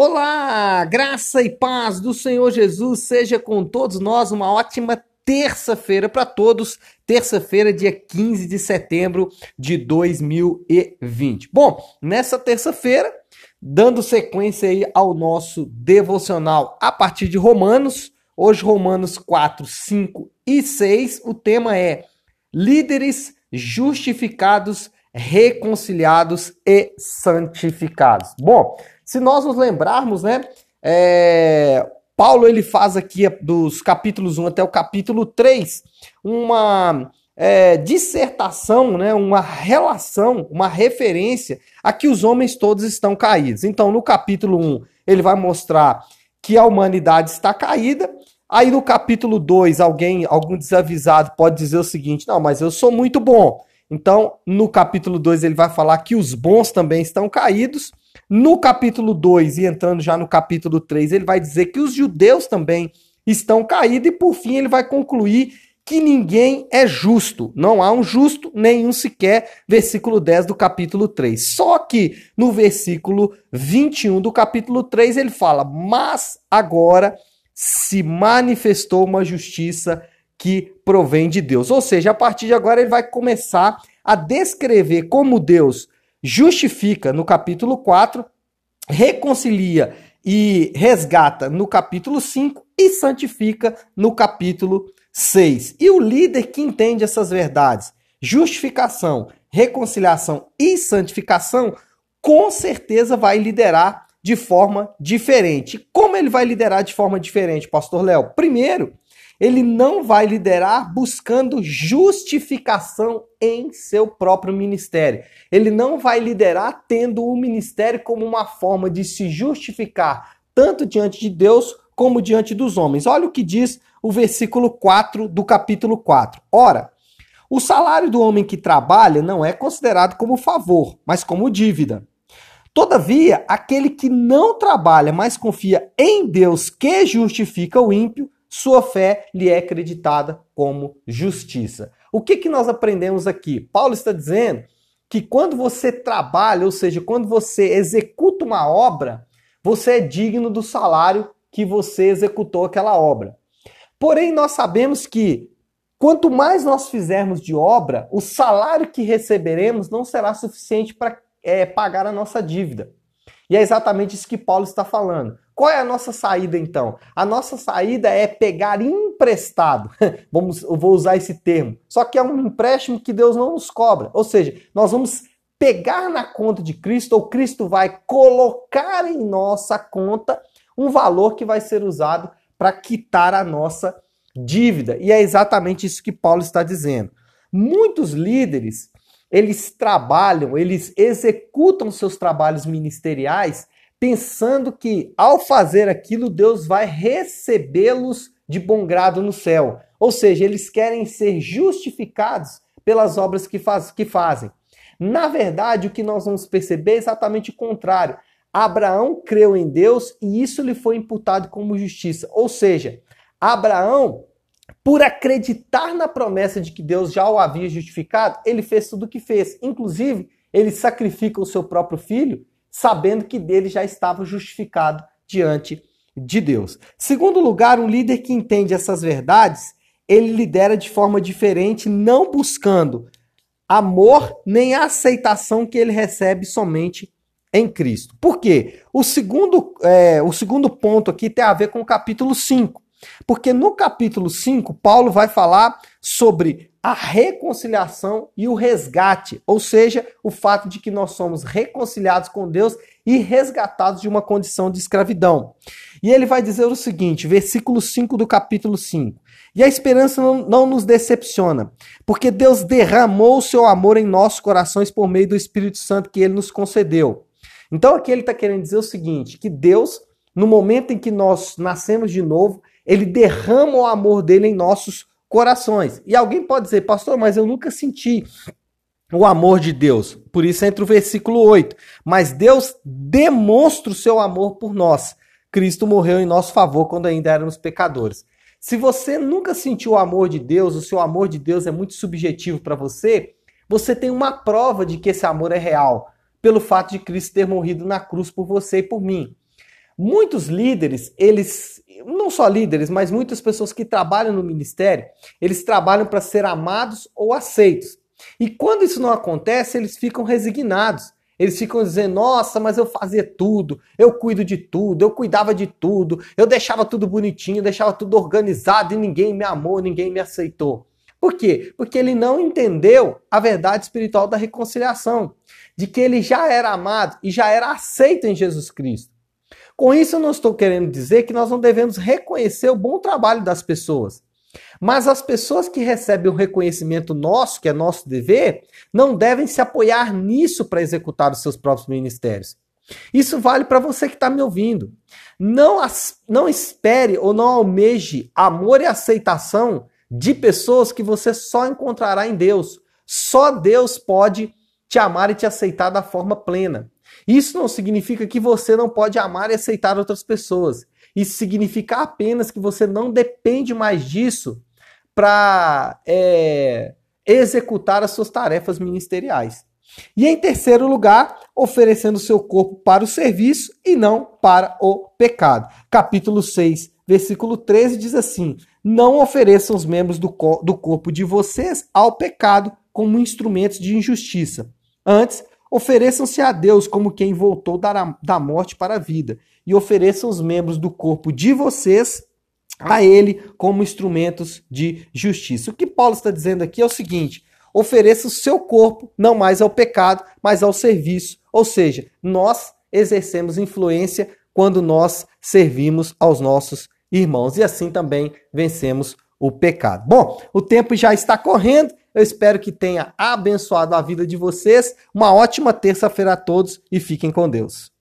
Olá, graça e paz do Senhor Jesus seja com todos nós. Uma ótima terça-feira para todos. Terça-feira, dia 15 de setembro de 2020. Bom, nessa terça-feira, dando sequência aí ao nosso devocional a partir de Romanos, hoje Romanos 4, 5 e 6, o tema é líderes justificados, reconciliados e santificados. Bom, se nós nos lembrarmos, né, é, Paulo ele faz aqui dos capítulos 1 até o capítulo 3 uma é, dissertação, né, uma relação, uma referência a que os homens todos estão caídos. Então, no capítulo 1, ele vai mostrar que a humanidade está caída. Aí no capítulo 2, alguém, algum desavisado pode dizer o seguinte: "Não, mas eu sou muito bom". Então, no capítulo 2 ele vai falar que os bons também estão caídos. No capítulo 2 e entrando já no capítulo 3, ele vai dizer que os judeus também estão caídos e por fim ele vai concluir que ninguém é justo. Não há um justo, nenhum sequer. Versículo 10 do capítulo 3. Só que no versículo 21 do capítulo 3 ele fala: Mas agora se manifestou uma justiça que provém de Deus. Ou seja, a partir de agora ele vai começar a descrever como Deus justifica no capítulo 4, reconcilia e resgata no capítulo 5 e santifica no capítulo 6. E o líder que entende essas verdades, justificação, reconciliação e santificação, com certeza vai liderar de forma diferente. Como ele vai liderar de forma diferente, pastor Léo? Primeiro, ele não vai liderar buscando justificação em seu próprio ministério. Ele não vai liderar tendo o ministério como uma forma de se justificar tanto diante de Deus como diante dos homens. Olha o que diz o versículo 4 do capítulo 4. Ora, o salário do homem que trabalha não é considerado como favor, mas como dívida. Todavia, aquele que não trabalha, mas confia em Deus que justifica o ímpio, sua fé lhe é acreditada como justiça. O que, que nós aprendemos aqui? Paulo está dizendo que quando você trabalha, ou seja, quando você executa uma obra, você é digno do salário que você executou aquela obra. Porém, nós sabemos que quanto mais nós fizermos de obra, o salário que receberemos não será suficiente para é, pagar a nossa dívida. E é exatamente isso que Paulo está falando. Qual é a nossa saída então? A nossa saída é pegar emprestado. vamos, eu vou usar esse termo. Só que é um empréstimo que Deus não nos cobra. Ou seja, nós vamos pegar na conta de Cristo ou Cristo vai colocar em nossa conta um valor que vai ser usado para quitar a nossa dívida. E é exatamente isso que Paulo está dizendo. Muitos líderes eles trabalham, eles executam seus trabalhos ministeriais pensando que ao fazer aquilo Deus vai recebê-los de bom grado no céu. Ou seja, eles querem ser justificados pelas obras que, faz, que fazem. Na verdade, o que nós vamos perceber é exatamente o contrário. Abraão creu em Deus e isso lhe foi imputado como justiça. Ou seja, Abraão por acreditar na promessa de que Deus já o havia justificado, ele fez tudo o que fez. Inclusive, ele sacrifica o seu próprio filho, sabendo que dele já estava justificado diante de Deus. Segundo lugar, um líder que entende essas verdades, ele lidera de forma diferente, não buscando amor nem a aceitação que ele recebe somente em Cristo. Por quê? O segundo, é, o segundo ponto aqui tem a ver com o capítulo 5. Porque no capítulo 5, Paulo vai falar sobre a reconciliação e o resgate, ou seja, o fato de que nós somos reconciliados com Deus e resgatados de uma condição de escravidão. E ele vai dizer o seguinte, versículo 5 do capítulo 5. E a esperança não, não nos decepciona, porque Deus derramou o seu amor em nossos corações por meio do Espírito Santo que ele nos concedeu. Então aqui ele está querendo dizer o seguinte, que Deus, no momento em que nós nascemos de novo, ele derrama o amor dele em nossos corações. E alguém pode dizer, pastor, mas eu nunca senti o amor de Deus. Por isso entra o versículo 8. Mas Deus demonstra o seu amor por nós. Cristo morreu em nosso favor quando ainda éramos pecadores. Se você nunca sentiu o amor de Deus, o seu amor de Deus é muito subjetivo para você, você tem uma prova de que esse amor é real, pelo fato de Cristo ter morrido na cruz por você e por mim. Muitos líderes, eles, não só líderes, mas muitas pessoas que trabalham no ministério, eles trabalham para ser amados ou aceitos. E quando isso não acontece, eles ficam resignados. Eles ficam dizendo: nossa, mas eu fazia tudo, eu cuido de tudo, eu cuidava de tudo, eu deixava tudo bonitinho, deixava tudo organizado e ninguém me amou, ninguém me aceitou. Por quê? Porque ele não entendeu a verdade espiritual da reconciliação, de que ele já era amado e já era aceito em Jesus Cristo. Com isso, eu não estou querendo dizer que nós não devemos reconhecer o bom trabalho das pessoas. Mas as pessoas que recebem o reconhecimento nosso, que é nosso dever, não devem se apoiar nisso para executar os seus próprios ministérios. Isso vale para você que está me ouvindo. Não, não espere ou não almeje amor e aceitação de pessoas que você só encontrará em Deus. Só Deus pode te amar e te aceitar da forma plena. Isso não significa que você não pode amar e aceitar outras pessoas. Isso significa apenas que você não depende mais disso para é, executar as suas tarefas ministeriais. E em terceiro lugar, oferecendo seu corpo para o serviço e não para o pecado. Capítulo 6, versículo 13 diz assim: Não ofereçam os membros do, co do corpo de vocês ao pecado como instrumentos de injustiça. Antes, Ofereçam-se a Deus como quem voltou da morte para a vida, e ofereçam os membros do corpo de vocês a Ele como instrumentos de justiça. O que Paulo está dizendo aqui é o seguinte: ofereça o seu corpo não mais ao pecado, mas ao serviço. Ou seja, nós exercemos influência quando nós servimos aos nossos irmãos e assim também vencemos o pecado. Bom, o tempo já está correndo. Eu espero que tenha abençoado a vida de vocês. Uma ótima terça-feira a todos e fiquem com Deus.